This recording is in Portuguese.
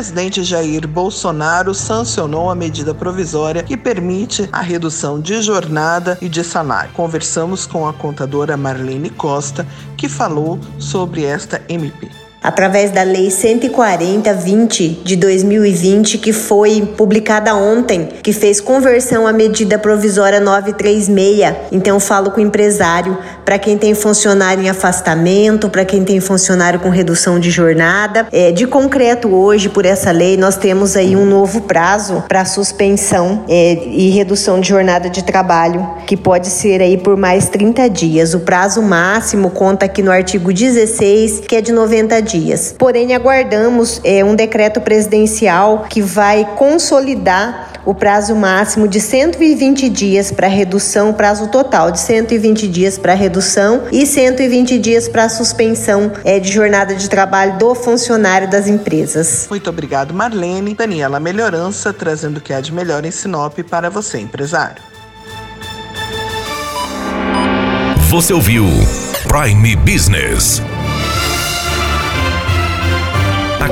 Presidente Jair Bolsonaro sancionou a medida provisória que permite a redução de jornada e de salário. Conversamos com a contadora Marlene Costa, que falou sobre esta MP através da Lei 140-20 de 2020, que foi publicada ontem, que fez conversão à medida provisória 936. Então, falo com o empresário, para quem tem funcionário em afastamento, para quem tem funcionário com redução de jornada. É, de concreto, hoje, por essa lei, nós temos aí um novo prazo para suspensão é, e redução de jornada de trabalho, que pode ser aí por mais 30 dias. O prazo máximo conta aqui no artigo 16, que é de 90 dias dias. Porém, aguardamos é, um decreto presidencial que vai consolidar o prazo máximo de 120 dias para redução, prazo total de 120 dias para redução e 120 dias para suspensão é, de jornada de trabalho do funcionário das empresas. Muito obrigado, Marlene. Daniela Melhorança, trazendo o que há de melhor em Sinop para você, empresário. Você ouviu Prime Business